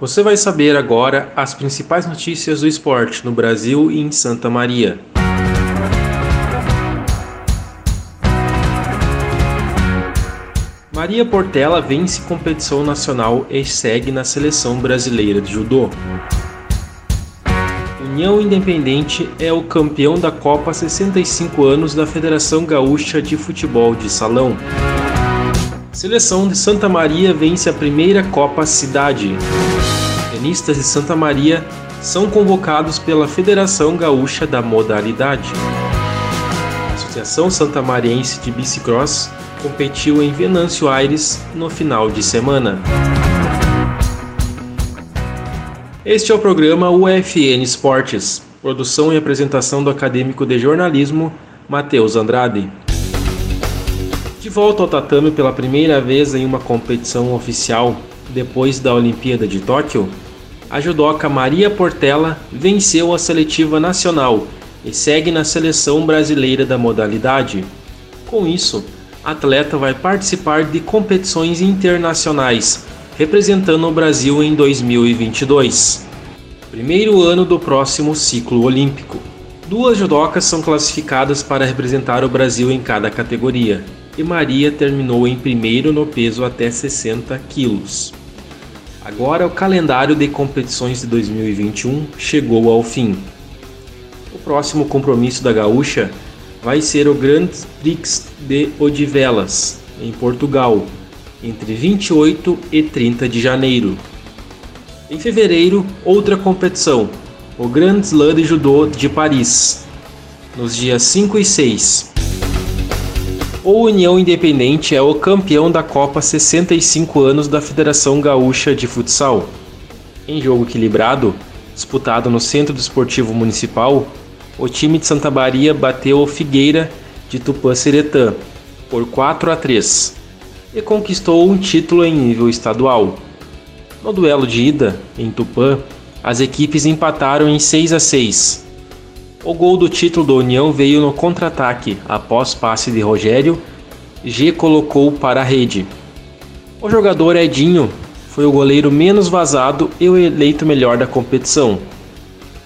Você vai saber agora as principais notícias do esporte no Brasil e em Santa Maria. Maria Portela vence competição nacional e segue na seleção brasileira de judô. União Independente é o campeão da Copa 65 anos da Federação Gaúcha de Futebol de Salão. Seleção de Santa Maria vence a primeira Copa Cidade. Tenistas de Santa Maria são convocados pela Federação Gaúcha da Modalidade. A Associação Santa Mariense de Bicicross competiu em Venâncio Aires no final de semana. Este é o programa UFN Esportes, produção e apresentação do acadêmico de jornalismo Matheus Andrade. De volta ao tatame pela primeira vez em uma competição oficial depois da Olimpíada de Tóquio, a judoca Maria Portela venceu a seletiva nacional e segue na seleção brasileira da modalidade. Com isso, a atleta vai participar de competições internacionais, representando o Brasil em 2022. Primeiro ano do próximo ciclo olímpico. Duas judocas são classificadas para representar o Brasil em cada categoria e Maria terminou em primeiro no peso até 60 quilos. Agora o calendário de competições de 2021 chegou ao fim. O próximo compromisso da Gaúcha vai ser o Grand Prix de Odivelas, em Portugal, entre 28 e 30 de janeiro. Em fevereiro, outra competição, o Grand Slam de Judô de Paris, nos dias 5 e 6. O União Independente é o campeão da Copa 65 anos da Federação Gaúcha de Futsal. Em jogo equilibrado, disputado no Centro Desportivo Municipal, o time de Santa Maria bateu o Figueira de Tupã-Seretã por 4 a 3 e conquistou um título em nível estadual. No duelo de ida, em Tupã, as equipes empataram em 6 a 6 o gol do título da União veio no contra-ataque, após passe de Rogério, G colocou para a rede. O jogador Edinho foi o goleiro menos vazado e o eleito melhor da competição.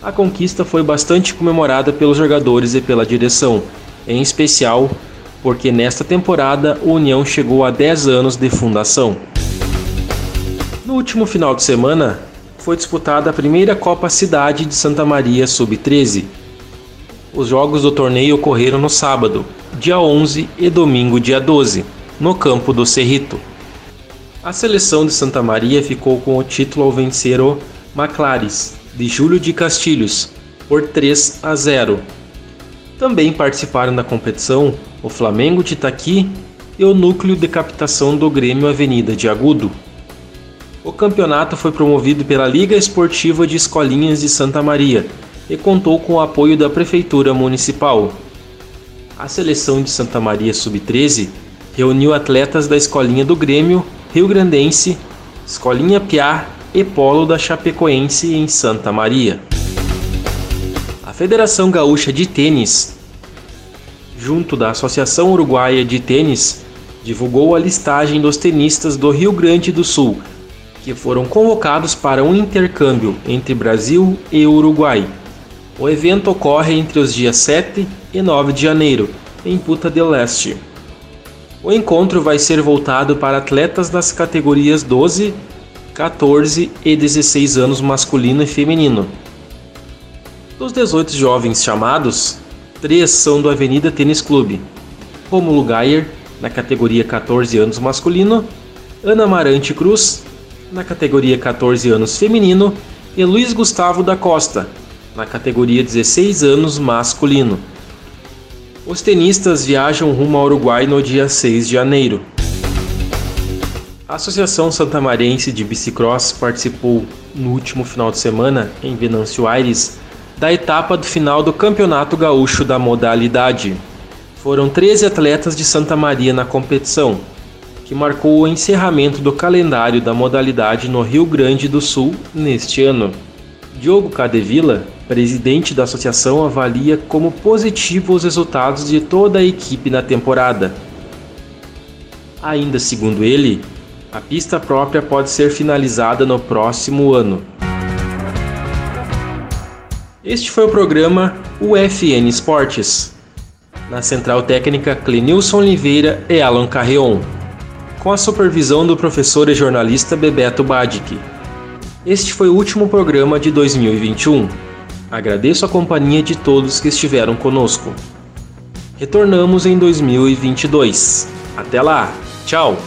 A conquista foi bastante comemorada pelos jogadores e pela direção, em especial porque nesta temporada o União chegou a 10 anos de fundação. No último final de semana, foi disputada a primeira Copa Cidade de Santa Maria Sub-13 os jogos do torneio ocorreram no sábado, dia 11 e domingo, dia 12, no campo do Cerrito. A seleção de Santa Maria ficou com o título ao vencer o Maclares, de Júlio de Castilhos, por 3 a 0. Também participaram da competição o Flamengo de Itaqui e o Núcleo de Captação do Grêmio Avenida de Agudo. O campeonato foi promovido pela Liga Esportiva de Escolinhas de Santa Maria e contou com o apoio da Prefeitura Municipal. A seleção de Santa Maria Sub-13 reuniu atletas da Escolinha do Grêmio, Rio Grandense, Escolinha Piá e Polo da Chapecoense em Santa Maria. A Federação Gaúcha de Tênis, junto da Associação Uruguaia de Tênis, divulgou a listagem dos tenistas do Rio Grande do Sul que foram convocados para um intercâmbio entre Brasil e Uruguai. O evento ocorre entre os dias 7 e 9 de janeiro, em Puta del Leste. O encontro vai ser voltado para atletas das categorias 12, 14 e 16 anos masculino e feminino. Dos 18 jovens chamados, três são do Avenida Tênis Clube: Romulo Gayer, na categoria 14 anos masculino, Ana Marante Cruz, na categoria 14 anos feminino, e Luiz Gustavo da Costa, na categoria 16 anos masculino. Os tenistas viajam rumo ao Uruguai no dia 6 de janeiro. A Associação Santamarense de Bicicross participou no último final de semana, em Venâncio Aires, da etapa do final do Campeonato Gaúcho da modalidade. Foram 13 atletas de Santa Maria na competição, que marcou o encerramento do calendário da modalidade no Rio Grande do Sul neste ano. Diogo Cadevila, presidente da associação, avalia como positivo os resultados de toda a equipe na temporada. Ainda segundo ele, a pista própria pode ser finalizada no próximo ano. Este foi o programa UFN Esportes. Na central técnica, Clenilson Oliveira e Alan Carreon, com a supervisão do professor e jornalista Bebeto Badic. Este foi o último programa de 2021. Agradeço a companhia de todos que estiveram conosco. Retornamos em 2022. Até lá! Tchau!